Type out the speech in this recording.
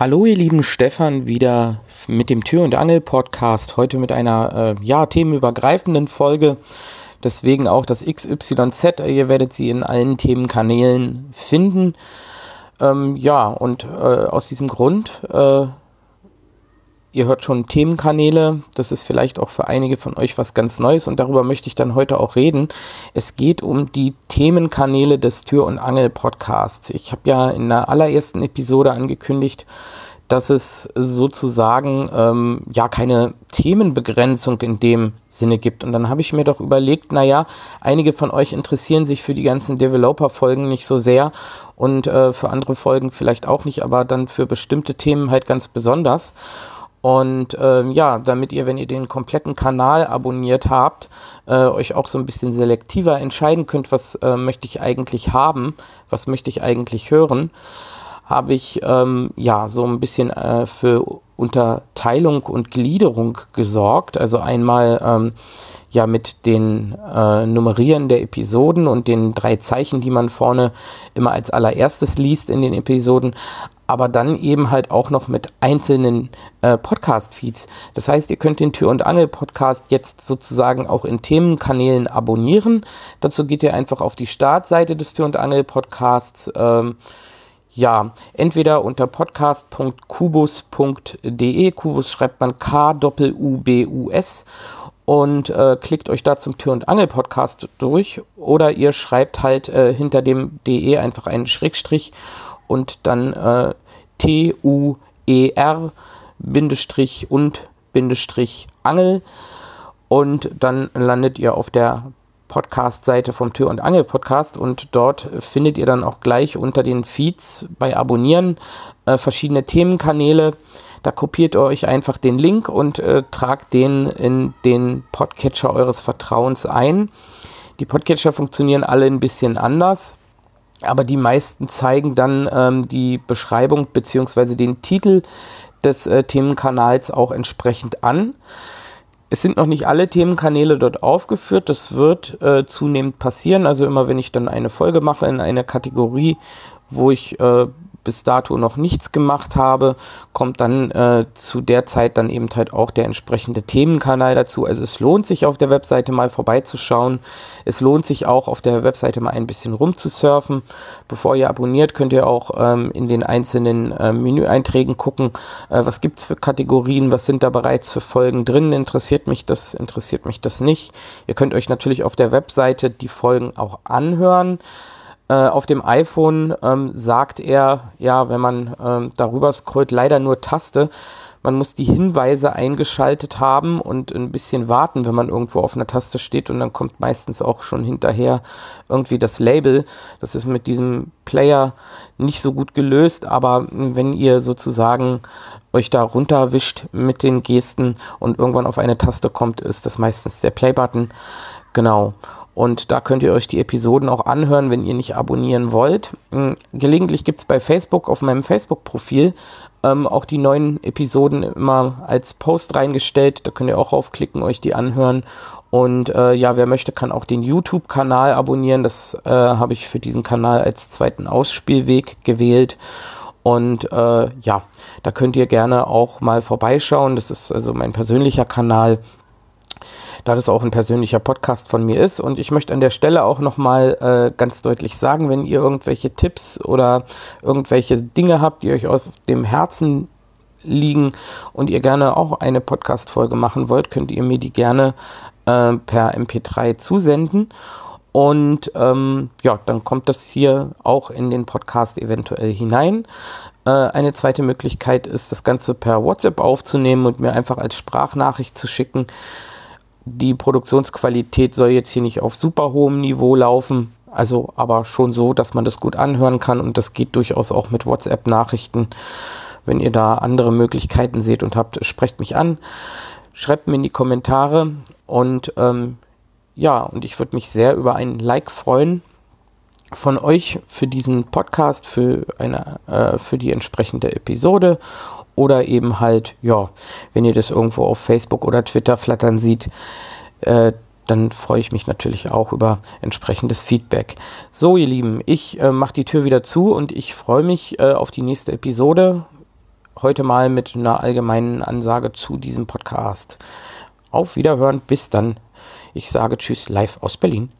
Hallo ihr lieben Stefan, wieder mit dem Tür- und Angel-Podcast, heute mit einer äh, ja, themenübergreifenden Folge, deswegen auch das XYZ, ihr werdet sie in allen Themenkanälen finden. Ähm, ja, und äh, aus diesem Grund äh, Ihr hört schon Themenkanäle, das ist vielleicht auch für einige von euch was ganz Neues und darüber möchte ich dann heute auch reden. Es geht um die Themenkanäle des Tür- und Angel-Podcasts. Ich habe ja in der allerersten Episode angekündigt, dass es sozusagen ähm, ja keine Themenbegrenzung in dem Sinne gibt. Und dann habe ich mir doch überlegt, naja, einige von euch interessieren sich für die ganzen Developer-Folgen nicht so sehr und äh, für andere Folgen vielleicht auch nicht, aber dann für bestimmte Themen halt ganz besonders. Und ähm, ja, damit ihr, wenn ihr den kompletten Kanal abonniert habt, äh, euch auch so ein bisschen selektiver entscheiden könnt, was äh, möchte ich eigentlich haben, was möchte ich eigentlich hören, habe ich ähm, ja so ein bisschen äh, für Unterteilung und Gliederung gesorgt. Also einmal ähm, ja mit den äh, Nummerieren der Episoden und den drei Zeichen, die man vorne immer als allererstes liest in den Episoden, aber dann eben halt auch noch mit einzelnen äh, Podcast-Feeds. Das heißt, ihr könnt den Tür- und Angel-Podcast jetzt sozusagen auch in Themenkanälen abonnieren. Dazu geht ihr einfach auf die Startseite des Tür- und Angel-Podcasts. Ähm, ja, entweder unter podcast.kubus.de, Kubus schreibt man K-U-B-U-S und äh, klickt euch da zum Tür- und Angel-Podcast durch. Oder ihr schreibt halt äh, hinter dem DE einfach einen Schrägstrich und dann äh, T-U-E-R Bindestrich und Bindestrich Angel. Und dann landet ihr auf der Podcast-Seite vom Tür- und Angel-Podcast und dort findet ihr dann auch gleich unter den Feeds bei Abonnieren äh, verschiedene Themenkanäle. Da kopiert ihr euch einfach den Link und äh, tragt den in den Podcatcher eures Vertrauens ein. Die Podcatcher funktionieren alle ein bisschen anders, aber die meisten zeigen dann ähm, die Beschreibung bzw. den Titel des äh, Themenkanals auch entsprechend an. Es sind noch nicht alle Themenkanäle dort aufgeführt. Das wird äh, zunehmend passieren. Also immer wenn ich dann eine Folge mache in einer Kategorie, wo ich äh, bis dato noch nichts gemacht habe, kommt dann äh, zu der Zeit dann eben halt auch der entsprechende Themenkanal dazu. Also es lohnt sich auf der Webseite mal vorbeizuschauen. Es lohnt sich auch auf der Webseite mal ein bisschen rumzusurfen. Bevor ihr abonniert, könnt ihr auch ähm, in den einzelnen äh, Menüeinträgen gucken, äh, was gibt es für Kategorien, was sind da bereits für Folgen drin. Interessiert mich das, interessiert mich das nicht. Ihr könnt euch natürlich auf der Webseite die Folgen auch anhören. Äh, auf dem iPhone ähm, sagt er, ja, wenn man ähm, darüber scrollt, leider nur Taste. Man muss die Hinweise eingeschaltet haben und ein bisschen warten, wenn man irgendwo auf einer Taste steht und dann kommt meistens auch schon hinterher irgendwie das Label. Das ist mit diesem Player nicht so gut gelöst, aber wenn ihr sozusagen euch da runterwischt mit den Gesten und irgendwann auf eine Taste kommt, ist das meistens der Play-Button. Genau. Und da könnt ihr euch die Episoden auch anhören, wenn ihr nicht abonnieren wollt. Hm, gelegentlich gibt es bei Facebook auf meinem Facebook-Profil ähm, auch die neuen Episoden immer als Post reingestellt. Da könnt ihr auch raufklicken, euch die anhören. Und äh, ja, wer möchte, kann auch den YouTube-Kanal abonnieren. Das äh, habe ich für diesen Kanal als zweiten Ausspielweg gewählt. Und äh, ja, da könnt ihr gerne auch mal vorbeischauen. Das ist also mein persönlicher Kanal da das auch ein persönlicher Podcast von mir ist. Und ich möchte an der Stelle auch nochmal äh, ganz deutlich sagen, wenn ihr irgendwelche Tipps oder irgendwelche Dinge habt, die euch auf dem Herzen liegen und ihr gerne auch eine Podcast-Folge machen wollt, könnt ihr mir die gerne äh, per MP3 zusenden. Und ähm, ja, dann kommt das hier auch in den Podcast eventuell hinein. Äh, eine zweite Möglichkeit ist, das Ganze per WhatsApp aufzunehmen und mir einfach als Sprachnachricht zu schicken die Produktionsqualität soll jetzt hier nicht auf super hohem Niveau laufen, also aber schon so, dass man das gut anhören kann und das geht durchaus auch mit WhatsApp-Nachrichten. Wenn ihr da andere Möglichkeiten seht und habt, sprecht mich an, schreibt mir in die Kommentare und ähm, ja, und ich würde mich sehr über ein Like freuen von euch für diesen Podcast, für, eine, äh, für die entsprechende Episode oder eben halt, ja, wenn ihr das irgendwo auf Facebook oder Twitter flattern sieht, äh, dann freue ich mich natürlich auch über entsprechendes Feedback. So, ihr Lieben, ich äh, mache die Tür wieder zu und ich freue mich äh, auf die nächste Episode. heute mal mit einer allgemeinen Ansage zu diesem Podcast. Auf Wiederhören, bis dann. Ich sage Tschüss live aus Berlin.